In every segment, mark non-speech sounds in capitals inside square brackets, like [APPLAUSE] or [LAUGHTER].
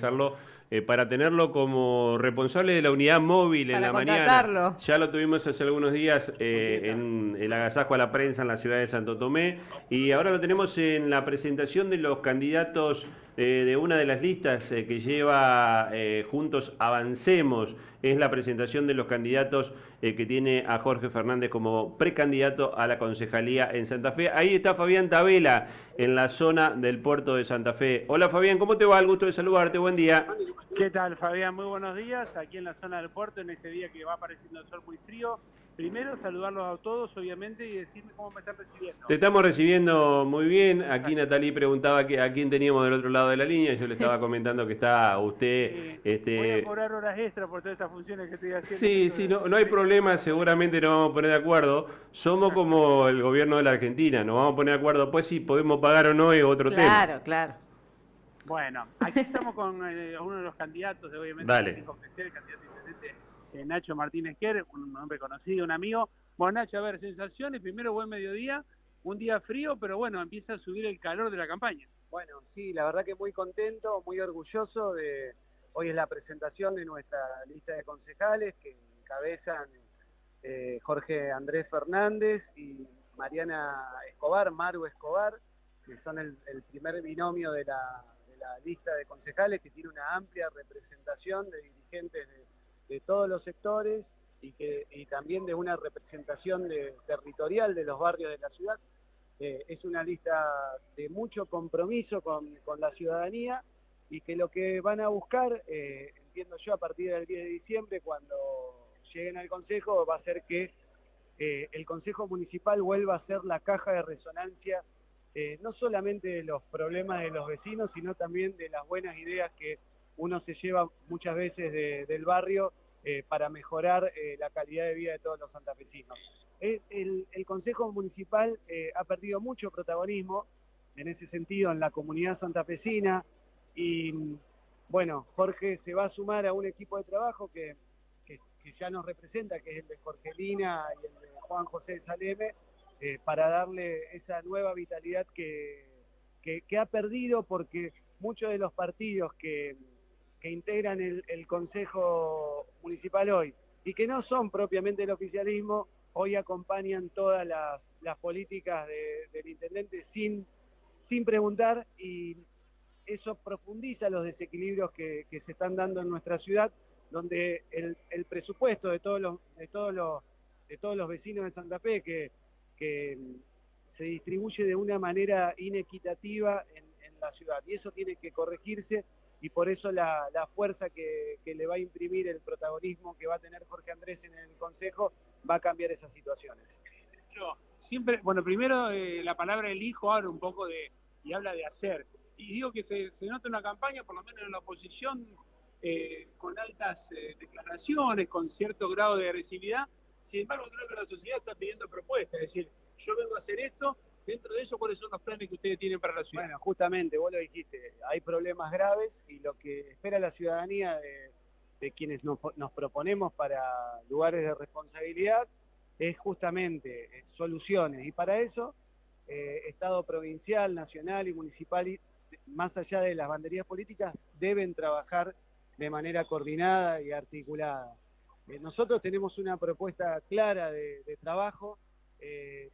hacerlo eh, para tenerlo como responsable de la unidad móvil en la mañana. Ya lo tuvimos hace algunos días eh, en el agasajo a la prensa en la ciudad de Santo Tomé y ahora lo tenemos en la presentación de los candidatos eh, de una de las listas que lleva Juntos Avancemos. Es la presentación de los candidatos que tiene a Jorge Fernández como precandidato a la concejalía en Santa Fe. Ahí está Fabián Tabela en la zona del puerto de Santa Fe. Hola Fabián, ¿cómo te va? El gusto de saludarte, buen día. ¿Qué tal, Fabián? Muy buenos días. Aquí en la zona del puerto, en este día que va apareciendo el sol muy frío. Primero, saludarlos a todos, obviamente, y decirme cómo me están recibiendo. Te estamos recibiendo muy bien. Aquí Natalie preguntaba que, a quién teníamos del otro lado de la línea. Yo le estaba [LAUGHS] comentando que está usted... este... Voy a cobrar horas extra por todas estas funciones que estoy haciendo. Sí, sí, no, no hay problema. Seguramente nos vamos a poner de acuerdo. Somos como el gobierno de la Argentina. Nos vamos a poner de acuerdo. Pues si podemos pagar o no es otro tema. Claro, claro. Bueno, aquí estamos con eh, uno de los candidatos, obviamente, Dale. el candidato intendente, eh, Nacho Martínez Quer, un hombre conocido, un amigo. Bueno, Nacho, a ver, sensaciones, primero buen mediodía, un día frío, pero bueno, empieza a subir el calor de la campaña. Bueno, sí, la verdad que muy contento, muy orgulloso de... Hoy es la presentación de nuestra lista de concejales que encabezan eh, Jorge Andrés Fernández y Mariana Escobar, Maru Escobar, que son el primer binomio de la, la lista de concejales que tiene una amplia representación de dirigentes de, todos los sectores y, que, también de una representación territorial de los barrios de la ciudad. Eh, es una lista de mucho compromiso con, la ciudadanía y que lo que van a buscar, eh, entiendo yo, a partir del 10 de diciembre, cuando lleguen al Consejo, va a ser que eh, el Consejo Municipal vuelva a ser la caja de resonancia eh, no solamente de los problemas de los vecinos, sino también de las buenas ideas que uno se lleva muchas veces del barrio eh, para mejorar eh, la calidad de vida de todos los santafesinos. El, Consejo Municipal ha perdido mucho protagonismo en ese sentido en la comunidad santafesina y bueno, Jorge se va a sumar a un equipo de trabajo que, que, ya nos representa, que es el de Jorgelina y el de Juan José Saleme, eh, para darle esa nueva vitalidad que, que, ha perdido porque muchos de los partidos que, que integran el, Consejo Municipal hoy y que no son propiamente el oficialismo, hoy acompañan todas las, políticas del intendente sin, sin preguntar y eso profundiza los desequilibrios que, que, se están dando en nuestra ciudad, donde el, el presupuesto de todos los, de todos los, de todos los vecinos de Santa Fe, que que se distribuye de una manera inequitativa en, la ciudad y eso tiene que corregirse y por eso la, fuerza que, le va a imprimir el protagonismo que va a tener Jorge Andrés en el Consejo va a cambiar esas situaciones. Yo siempre, bueno, primero eh, la palabra elijo habla un poco de, y habla de hacer, y digo que se, nota una campaña, por lo menos en la oposición, eh, con altas eh, declaraciones, con cierto grado de agresividad, sin embargo, creo que la sociedad está pidiendo propuestas, es decir, yo vengo a hacer esto, dentro de eso, ¿cuáles son los planes que ustedes tienen para la ciudad? Bueno, justamente, vos lo dijiste, hay problemas graves y lo que espera la ciudadanía de, quienes nos, proponemos para lugares de responsabilidad es justamente eh, soluciones. Y para eso, eh, Estado provincial, nacional y municipal, más allá de las banderías políticas, deben trabajar de manera coordinada y articulada. Eh, nosotros tenemos una propuesta clara de, trabajo. Eh,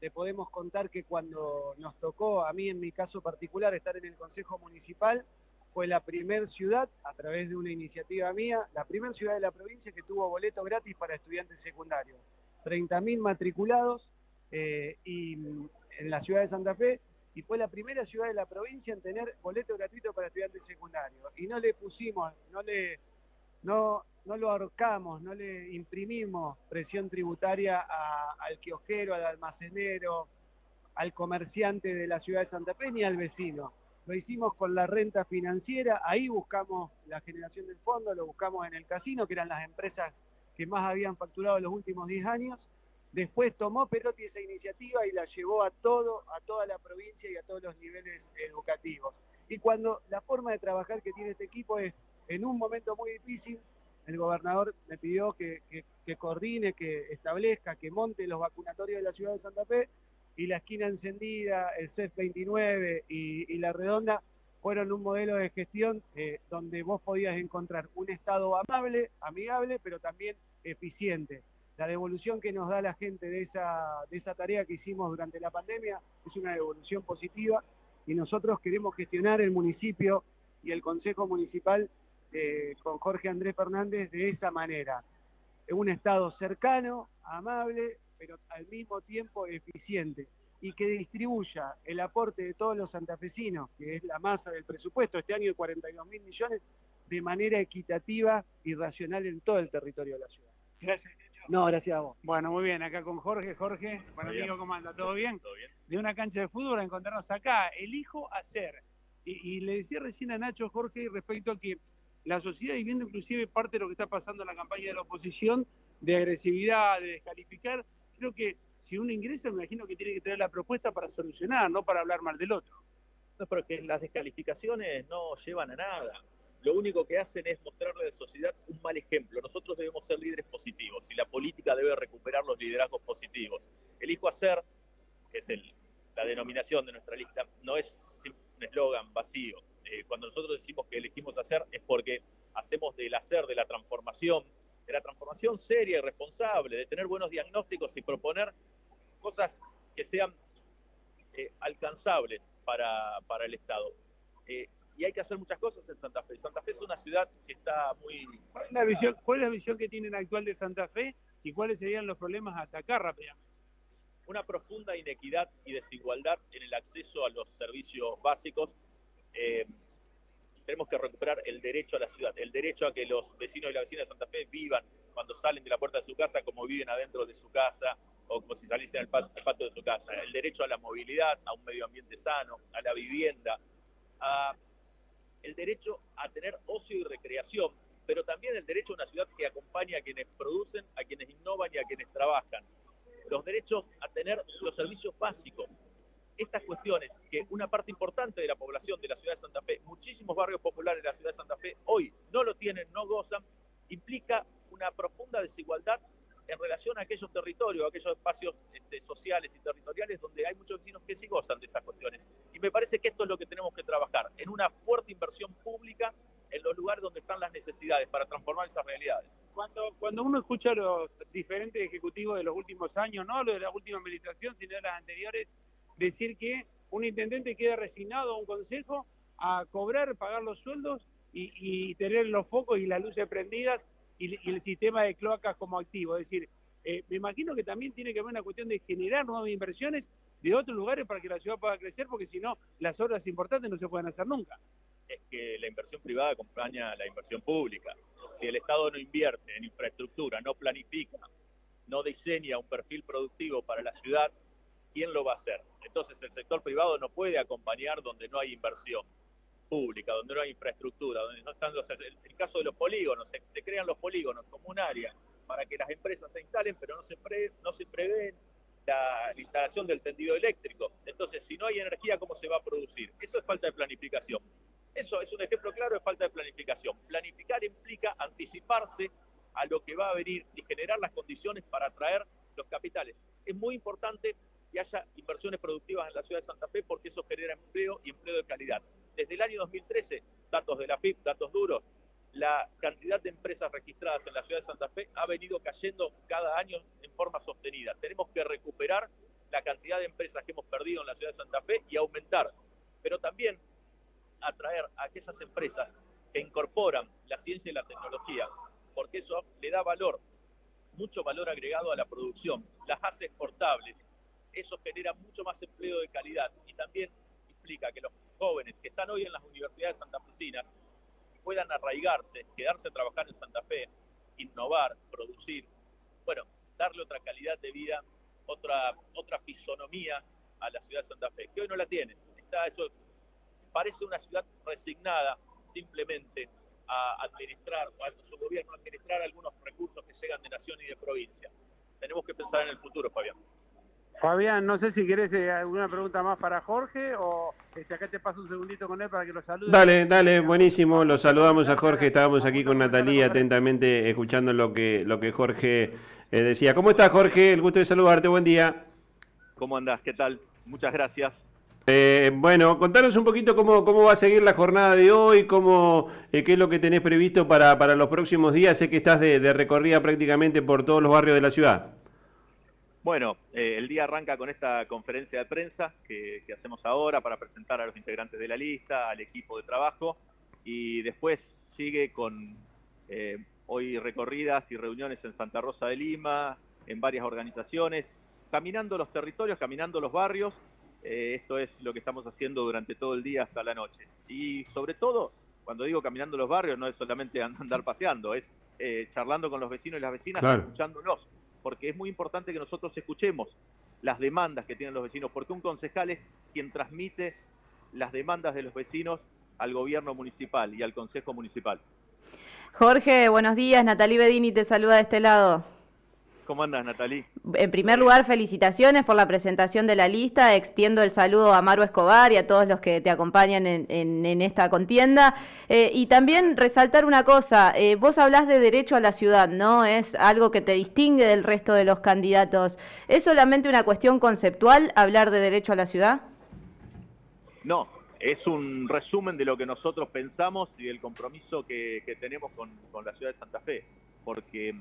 te podemos contar que cuando nos tocó, a mí en mi caso particular, estar en el Consejo Municipal, fue la primer ciudad, a través de una iniciativa mía, la primera ciudad de la provincia que tuvo boleto gratis para estudiantes secundarios. 30.000 matriculados eh, y, en la ciudad de Santa Fe y fue la primera ciudad de la provincia en tener boleto gratuito para estudiantes secundarios. Y no le pusimos, no le, no, no lo ahorcamos, no le imprimimos presión tributaria al kiosquero, al almacenero, al comerciante de la ciudad de Santa Fe ni al vecino. Lo hicimos con la renta financiera, ahí buscamos la generación del fondo, lo buscamos en el casino, que eran las empresas que más habían facturado los últimos 10 años. Después tomó Perotti esa iniciativa y la llevó a todo, a toda la provincia y a todos los niveles educativos. Y cuando la forma de trabajar que tiene este equipo es, en un momento muy difícil, el gobernador me pidió que, coordine, que establezca, que monte los vacunatorios de la ciudad de Santa Fe y la esquina encendida, el CEF 29 y, la redonda fueron un modelo de gestión eh, donde vos podías encontrar un Estado amable, amigable, pero también eficiente. La devolución que nos da la gente de esa, de esa tarea que hicimos durante la pandemia es una devolución positiva y nosotros queremos gestionar el municipio y el Consejo Municipal eh, con Jorge Andrés Fernández de esa manera. Un Estado cercano, amable, pero al mismo tiempo eficiente y que distribuya el aporte de todos los santafesinos, que es la masa del presupuesto, este año de 42 mil millones, de manera equitativa y racional en todo el territorio de la ciudad. Gracias. No, gracias a vos. Bueno, muy bien, acá con Jorge. Jorge, bueno, amigo, ¿cómo anda? ¿Todo bien? Todo bien. De una cancha de fútbol a encontrarnos acá. Elijo hacer. Y, y le decía recién a Nacho, Jorge, respecto a que la sociedad, y viendo inclusive parte de lo que está pasando en la campaña de la oposición, de agresividad, de descalificar, creo que si uno ingresa, me imagino que tiene que tener la propuesta para solucionar, no para hablar mal del otro. No, pero que las descalificaciones no llevan a nada. Lo único que hacen es mostrarle a la sociedad un mal ejemplo. Nosotros debemos ser líderes positivos y la política debe recuperar los liderazgos positivos. Elijo hacer, que es la denominación de nuestra lista, no es un eslogan vacío. Eh, cuando nosotros decimos que elegimos hacer es porque hacemos del hacer, de la transformación, de la transformación seria y responsable, de tener buenos diagnósticos y proponer cosas que sean eh, alcanzables para, para el Estado. Eh, y hay que hacer muchas cosas en Santa Fe. Santa Fe es una ciudad que está muy... ¿Cuál es la visión, cuál es la visión que tienen actual de Santa Fe y cuáles serían los problemas a atacar rápidamente? Una profunda inequidad y desigualdad en el acceso a los servicios básicos. Eh, tenemos que recuperar el derecho a la ciudad, el derecho a que los vecinos y las vecinas de Santa Fe vivan cuando salen de la puerta de su casa como viven adentro de su casa o como si saliesen al patio de su casa. El derecho a la movilidad, a un medio ambiente sano, a la vivienda, a el derecho a tener ocio y recreación, pero también el derecho a una ciudad que acompañe a quienes producen, a quienes innovan y a quienes trabajan. Los derechos a tener los servicios básicos, estas cuestiones que una parte importante de la población de la ciudad de Santa Fe, muchísimos barrios populares de la ciudad de Santa Fe hoy no lo tienen, no gozan, implica una profunda desigualdad en relación a aquellos territorios, a aquellos espacios este, sociales y territoriales donde hay muchos vecinos que sí gozan de estas cuestiones. Y me parece que esto es lo que tenemos que trabajar, en una fuerte inversión pública en los lugares donde están las necesidades para transformar esas realidades. Cuando, cuando uno escucha a los diferentes ejecutivos de los últimos años, no lo de la última administración, sino de las anteriores, decir que un intendente queda resignado a un consejo a cobrar, pagar los sueldos y, tener los focos y las luces prendidas y, el sistema de cloacas como activo. Es decir, eh, me imagino que también tiene que haber una cuestión de generar nuevas inversiones de otros lugares para que la ciudad pueda crecer, porque si no, las obras importantes no se pueden hacer nunca. Es que la inversión privada acompaña a la inversión pública. Si el Estado no invierte en infraestructura, no planifica, no diseña un perfil productivo para la ciudad, ¿quién lo va a hacer? Entonces el sector privado no puede acompañar donde no hay inversión pública, donde no hay infraestructura, donde no están los, el, caso de los polígonos, se, crean los polígonos como un área para que las empresas se instalen, pero no se, pre, no se prevé la, la, instalación del tendido eléctrico. Entonces, si no hay energía, ¿cómo se va a producir? Eso es falta de planificación. Eso es un ejemplo claro de falta de planificación. Planificar implica anticiparse a lo que va a venir y generar las condiciones para atraer los capitales. Es muy importante que haya inversiones productivas en la ciudad de Santa Fe porque eso genera empleo y empleo de calidad. Desde el año 2013, datos de la FIP, datos duros, la cantidad de empresas registradas en la ciudad de Santa Fe ha venido cayendo cada año en forma sostenida. Tenemos que recuperar la cantidad de empresas que hemos perdido en la ciudad de Santa Fe y aumentar, pero también atraer a aquellas empresas que incorporan la ciencia y la tecnología, porque eso le da valor, mucho valor agregado a la producción, las hace exportables, eso genera mucho más empleo de calidad y también implica que los jóvenes que están hoy en las universidades santafesinas puedan arraigarse, quedarse a trabajar en Santa Fe, innovar, producir, bueno, darle otra calidad de vida, otra, otra fisonomía a la ciudad de Santa Fe, que hoy no la tiene. Está eso, parece una ciudad resignada simplemente a administrar, a su gobierno administrar algunos recursos que llegan de nación y de provincia. Tenemos que pensar en el futuro, Fabián. Fabián, no sé si querés eh, alguna pregunta más para Jorge o este, acá te paso un segundito con él para que lo salude. Dale, dale, buenísimo. Lo saludamos a Jorge. Estábamos aquí con Natalia atentamente escuchando lo que, lo que Jorge eh, decía. ¿Cómo estás, Jorge? El gusto de saludarte. Buen día. ¿Cómo andás? ¿Qué tal? Muchas gracias. Eh, bueno, contanos un poquito cómo, cómo va a seguir la jornada de hoy, cómo, eh, qué es lo que tenés previsto para, para los próximos días. Sé que estás de, recorrida prácticamente por todos los barrios de la ciudad. Bueno, eh, el día arranca con esta conferencia de prensa que, hacemos ahora para presentar a los integrantes de la lista, al equipo de trabajo, y después sigue con hoy recorridas y reuniones en Santa Rosa de Lima, en varias organizaciones, caminando los territorios, caminando los barrios. Eh, esto es lo que estamos haciendo durante todo el día hasta la noche. Y sobre todo, cuando digo caminando los barrios, no es solamente andar paseando, es eh, charlando con los vecinos y las vecinas, escuchándolos, porque es muy importante que nosotros escuchemos las demandas que tienen los vecinos, porque un concejal es quien transmite las demandas de los vecinos al gobierno municipal y al consejo municipal. Jorge, buenos días. Natalie Bedini te saluda de este lado. ¿Cómo andas, Natalí? En primer lugar, felicitaciones por la presentación de la lista. Extiendo el saludo a Maru Escobar y a todos los que te acompañan en, esta contienda. Eh, y también resaltar una cosa, eh, vos hablás de derecho a la ciudad, ¿no? Es algo que te distingue del resto de los candidatos. ¿Es solamente una cuestión conceptual hablar de derecho a la ciudad? No, es un resumen de lo que nosotros pensamos y del compromiso que, tenemos con, con la ciudad de Santa Fe. Porque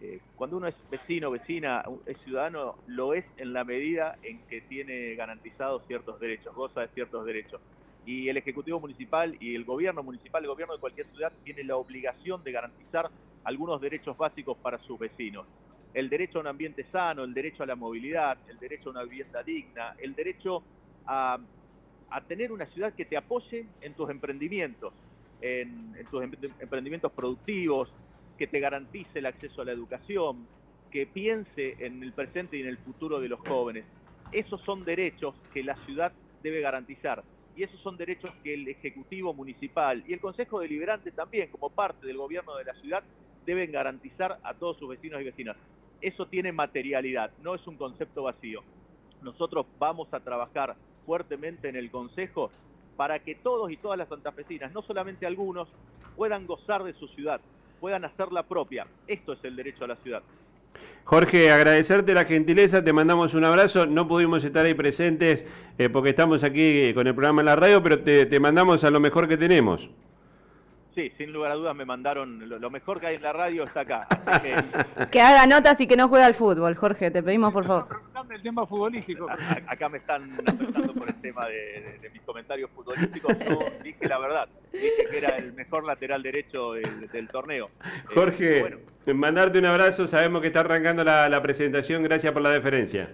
eh, cuando uno es vecino, vecina, es ciudadano, lo es en la medida en que tiene garantizados ciertos derechos, goza de ciertos derechos. Y el Ejecutivo Municipal y el Gobierno Municipal, el Gobierno de cualquier ciudad, tiene la obligación de garantizar algunos derechos básicos para sus vecinos. El derecho a un ambiente sano, el derecho a la movilidad, el derecho a una vivienda digna, el derecho a, tener una ciudad que te apoye en tus emprendimientos, en tus emprendimientos productivos, que te garantice el acceso a la educación, que piense en el presente y en el futuro de los jóvenes. Esos son derechos que la ciudad debe garantizar y esos son derechos que el Ejecutivo Municipal y el Consejo Deliberante también, como parte del gobierno de la ciudad, deben garantizar a todos sus vecinos y vecinas. Eso tiene materialidad, no es un concepto vacío. Nosotros vamos a trabajar fuertemente en el Consejo para que todos y todas las santafesinas, no solamente algunos, puedan gozar de su ciudad, puedan hacer la propia. Esto es el derecho a la ciudad. Jorge, agradecerte la gentileza, te mandamos un abrazo. No pudimos estar ahí presentes eh, porque estamos aquí con el programa en la radio, pero te mandamos a lo mejor que tenemos. Sí, sin lugar a dudas me mandaron, lo, mejor que hay en la radio está acá. [LAUGHS] Que... haga notas y que no juegue al fútbol, Jorge, te pedimos por favor. el tema futbolístico. Acá me están preguntando por el tema de, mis comentarios futbolísticos. Yo dije la verdad, dije que era el mejor lateral derecho del, torneo. Eh, Jorge, mandarte un abrazo, sabemos que está arrancando la, la presentación, gracias por la deferencia.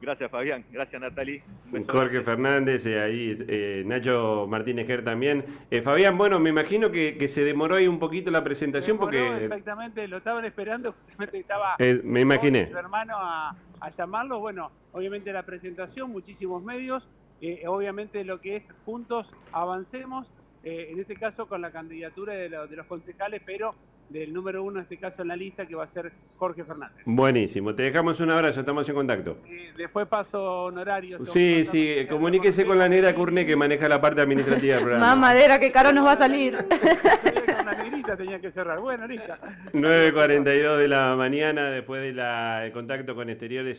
Gracias, Fabián. Gracias, Natalie. Jorge Fernández, y eh, ahí eh, Nacho Martínez Ger también. Eh, Fabián, bueno, me imagino que, se demoró ahí un poquito la presentación porque... Exactamente, lo estaban esperando, justamente estaba... me imaginé. Su hermano a, llamarlo, bueno, obviamente la presentación, muchísimos medios, obviamente lo que es juntos avancemos, en este caso con la candidatura de, de los concejales, pero del número uno, en este caso en la lista, que va a ser Jorge Fernández. Buenísimo, te dejamos un abrazo, estamos en contacto. después paso honorario. Sí, sí, comuníquese con la negra Curne que maneja la parte administrativa del [LAUGHS] programa. Más madera, que caro nos va a salir. [LAUGHS] Una negrita tenía que cerrar. Bueno, lista. [LAUGHS] 9.42 de la mañana, después del contacto con exteriores.